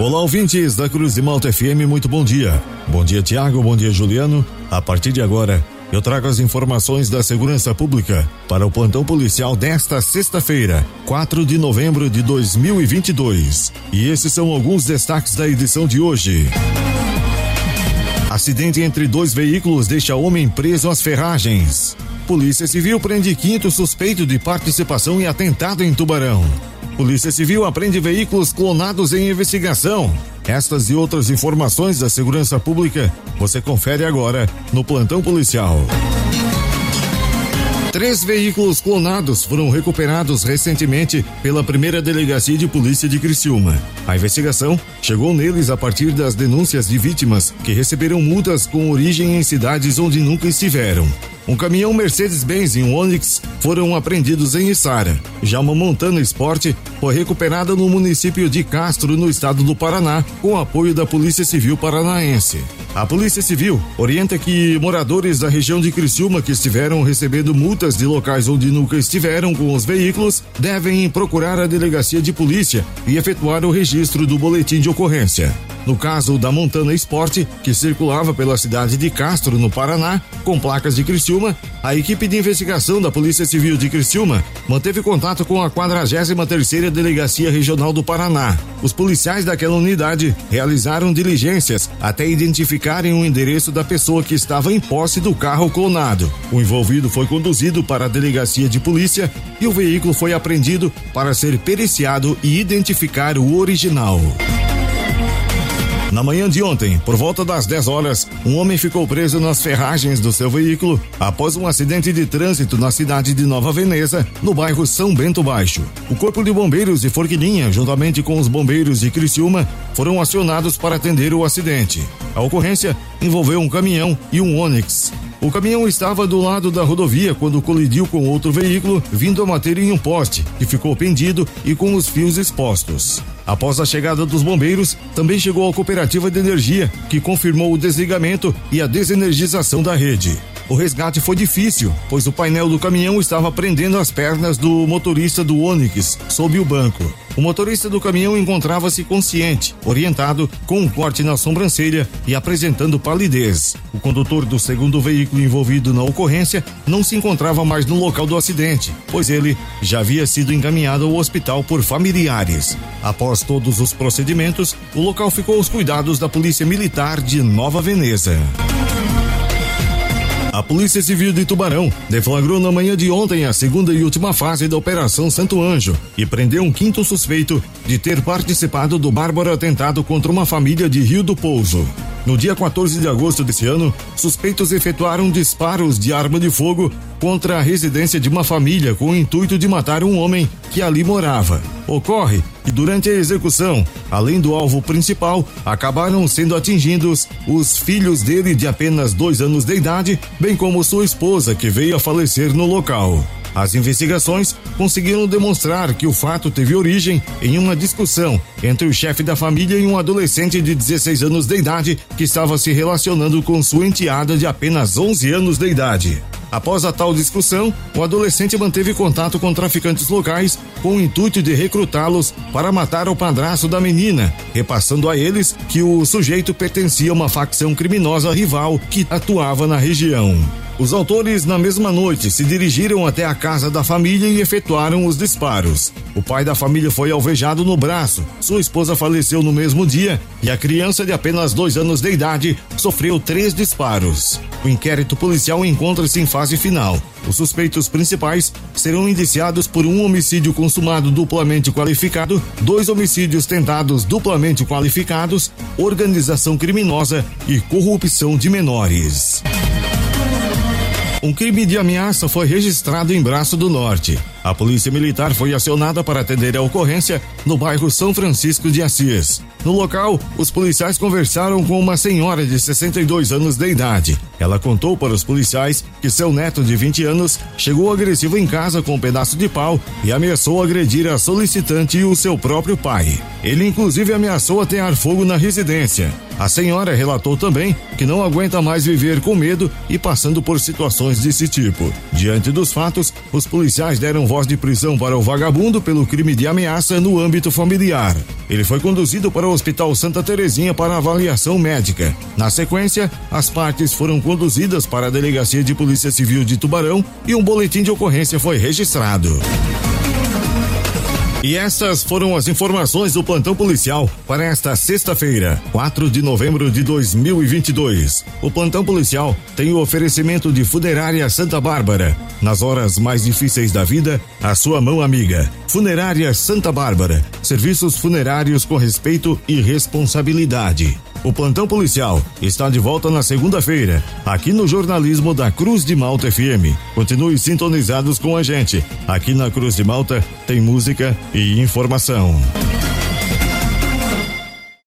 Olá, ouvintes da Cruz de Malta FM, muito bom dia. Bom dia, Tiago, bom dia, Juliano. A partir de agora, eu trago as informações da segurança pública para o plantão policial desta sexta-feira, 4 de novembro de 2022. E esses são alguns destaques da edição de hoje. Acidente entre dois veículos deixa homem preso às ferragens. Polícia Civil prende quinto suspeito de participação em atentado em Tubarão. Polícia Civil aprende veículos clonados em investigação. Estas e outras informações da segurança pública você confere agora no plantão policial. Três veículos clonados foram recuperados recentemente pela primeira delegacia de polícia de Criciúma. A investigação chegou neles a partir das denúncias de vítimas que receberam multas com origem em cidades onde nunca estiveram. Um caminhão Mercedes-Benz e um Onix foram apreendidos em Içara. Já uma Montana Sport foi recuperada no município de Castro, no estado do Paraná, com apoio da Polícia Civil Paranaense. A Polícia Civil orienta que moradores da região de Criciúma que estiveram recebendo multas de locais onde nunca estiveram com os veículos devem procurar a delegacia de polícia e efetuar o registro do boletim de ocorrência. No caso da Montana Sport, que circulava pela cidade de Castro, no Paraná, com placas de Criciúma, a equipe de investigação da Polícia Civil de Criciúma manteve contato com a 43ª Delegacia Regional do Paraná. Os policiais daquela unidade realizaram diligências até identificarem o endereço da pessoa que estava em posse do carro clonado. O envolvido foi conduzido para a delegacia de polícia e o veículo foi apreendido para ser periciado e identificar o original. Na manhã de ontem, por volta das 10 horas, um homem ficou preso nas ferragens do seu veículo após um acidente de trânsito na cidade de Nova Veneza, no bairro São Bento Baixo. O Corpo de Bombeiros de Forquilinha, juntamente com os bombeiros de Criciúma, foram acionados para atender o acidente. A ocorrência envolveu um caminhão e um Onix. O caminhão estava do lado da rodovia quando colidiu com outro veículo vindo a bater em um poste, que ficou pendido e com os fios expostos. Após a chegada dos bombeiros, também chegou a cooperativa de energia, que confirmou o desligamento e a desenergização da rede. O resgate foi difícil, pois o painel do caminhão estava prendendo as pernas do motorista do Onix sob o banco. O motorista do caminhão encontrava-se consciente, orientado, com um corte na sobrancelha e apresentando palidez. O condutor do segundo veículo envolvido na ocorrência não se encontrava mais no local do acidente, pois ele já havia sido encaminhado ao hospital por familiares. Após todos os procedimentos, o local ficou aos cuidados da Polícia Militar de Nova Veneza. A Polícia Civil de Tubarão deflagrou na manhã de ontem a segunda e última fase da Operação Santo Anjo e prendeu um quinto suspeito de ter participado do bárbaro atentado contra uma família de Rio do Pouso. No dia 14 de agosto desse ano, suspeitos efetuaram disparos de arma de fogo contra a residência de uma família com o intuito de matar um homem que ali morava. Ocorre que durante a execução, além do alvo principal, acabaram sendo atingidos os filhos dele de apenas dois anos de idade, bem como sua esposa, que veio a falecer no local. As investigações conseguiram demonstrar que o fato teve origem em uma discussão entre o chefe da família e um adolescente de 16 anos de idade que estava se relacionando com sua enteada de apenas 11 anos de idade. Após a tal discussão, o adolescente manteve contato com traficantes locais com o intuito de recrutá-los para matar o padrasto da menina, repassando a eles que o sujeito pertencia a uma facção criminosa rival que atuava na região. Os autores, na mesma noite, se dirigiram até a casa da família e efetuaram os disparos. O pai da família foi alvejado no braço, sua esposa faleceu no mesmo dia e a criança de apenas dois anos de idade sofreu três disparos. O inquérito policial encontra-se em fase final. Os suspeitos principais serão indiciados por um homicídio consumado duplamente qualificado, dois homicídios tentados duplamente qualificados, organização criminosa e corrupção de menores. Um crime de ameaça foi registrado em Braço do Norte. A polícia militar foi acionada para atender a ocorrência no bairro São Francisco de Assis. No local, os policiais conversaram com uma senhora de 62 anos de idade. Ela contou para os policiais que seu neto de 20 anos chegou agressivo em casa com um pedaço de pau e ameaçou agredir a solicitante e o seu próprio pai. Ele inclusive ameaçou atear fogo na residência. A senhora relatou também que não aguenta mais viver com medo e passando por situações desse tipo. Diante dos fatos, os policiais deram voz de prisão para o vagabundo pelo crime de ameaça no âmbito familiar. Ele foi conduzido para o Hospital Santa Terezinha para avaliação médica. Na sequência, as partes foram conduzidas para a Delegacia de Polícia Civil de Tubarão e um boletim de ocorrência foi registrado. E essas foram as informações do plantão policial para esta sexta-feira, 4 de novembro de 2022. O plantão policial tem o oferecimento de Funerária Santa Bárbara. Nas horas mais difíceis da vida, a sua mão amiga. Funerária Santa Bárbara. Serviços funerários com respeito e responsabilidade. O plantão policial está de volta na segunda-feira, aqui no jornalismo da Cruz de Malta FM. Continue sintonizados com a gente. Aqui na Cruz de Malta tem música e informação.